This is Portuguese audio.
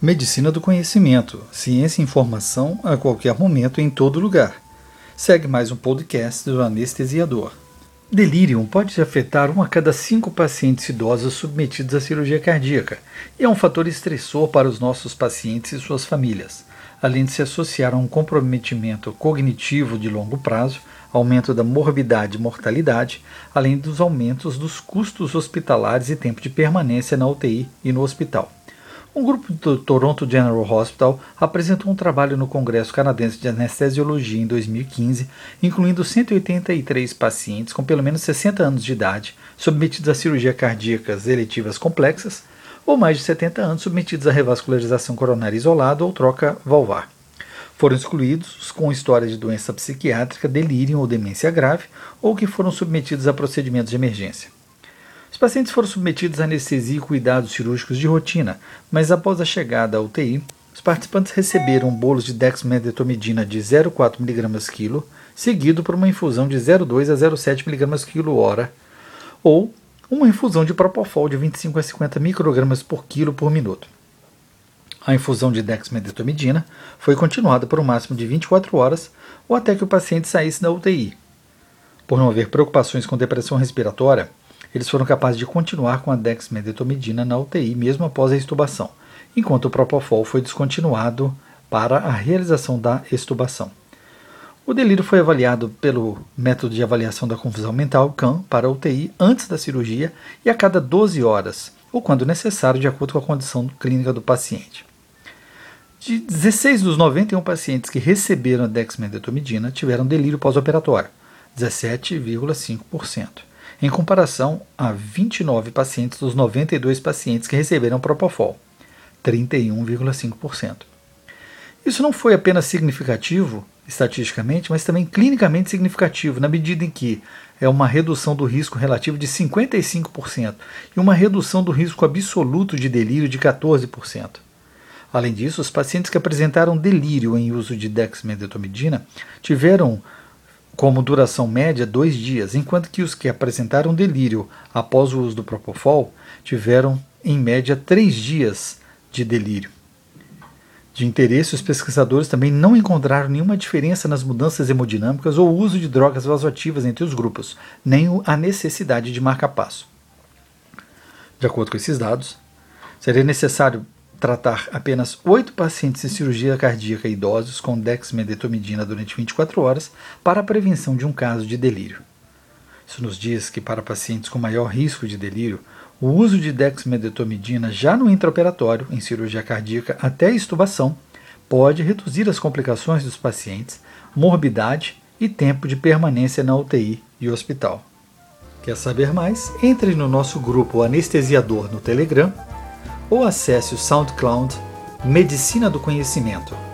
Medicina do conhecimento, ciência e informação a qualquer momento em todo lugar. Segue mais um podcast do anestesiador. Delírio pode afetar uma a cada cinco pacientes idosos submetidos à cirurgia cardíaca e é um fator estressor para os nossos pacientes e suas famílias, além de se associar a um comprometimento cognitivo de longo prazo, aumento da morbidade e mortalidade, além dos aumentos dos custos hospitalares e tempo de permanência na UTI e no hospital. Um grupo do Toronto General Hospital apresentou um trabalho no Congresso Canadense de Anestesiologia em 2015, incluindo 183 pacientes com pelo menos 60 anos de idade, submetidos a cirurgias cardíacas eletivas complexas, ou mais de 70 anos submetidos a revascularização coronária isolada ou troca valvar. Foram excluídos os com história de doença psiquiátrica, delírio ou demência grave, ou que foram submetidos a procedimentos de emergência. Os pacientes foram submetidos a anestesia e cuidados cirúrgicos de rotina, mas após a chegada à UTI, os participantes receberam bolos de dexmedetomidina de 0,4 mg quilo, seguido por uma infusão de 0,2 a 0,7 mg quilo hora, ou uma infusão de propofol de 25 a 50 microgramas por quilo por minuto. A infusão de dexmedetomidina foi continuada por um máximo de 24 horas ou até que o paciente saísse da UTI. Por não haver preocupações com depressão respiratória, eles foram capazes de continuar com a dexmedetomidina na UTI mesmo após a extubação, enquanto o propofol foi descontinuado para a realização da extubação. O delírio foi avaliado pelo método de avaliação da confusão mental, CAM, para a UTI antes da cirurgia e a cada 12 horas, ou quando necessário, de acordo com a condição clínica do paciente. De 16 dos 91 pacientes que receberam a dexmedetomidina tiveram delírio pós-operatório, 17,5% em comparação a 29 pacientes dos 92 pacientes que receberam Propofol, 31,5%. Isso não foi apenas significativo estatisticamente, mas também clinicamente significativo, na medida em que é uma redução do risco relativo de 55% e uma redução do risco absoluto de delírio de 14%. Além disso, os pacientes que apresentaram delírio em uso de dexmedetomidina tiveram como duração média dois dias, enquanto que os que apresentaram delírio após o uso do Propofol tiveram em média três dias de delírio. De interesse, os pesquisadores também não encontraram nenhuma diferença nas mudanças hemodinâmicas ou uso de drogas vasoativas entre os grupos, nem a necessidade de marca-passo. De acordo com esses dados, seria necessário tratar apenas oito pacientes de cirurgia cardíaca idosos com dexmedetomidina durante 24 horas para a prevenção de um caso de delírio. Isso nos diz que para pacientes com maior risco de delírio, o uso de dexmedetomidina já no intraoperatório, em cirurgia cardíaca até extubação, pode reduzir as complicações dos pacientes, morbidade e tempo de permanência na UTI e hospital. Quer saber mais? Entre no nosso grupo Anestesiador no Telegram ou acesse o SoundCloud Medicina do Conhecimento.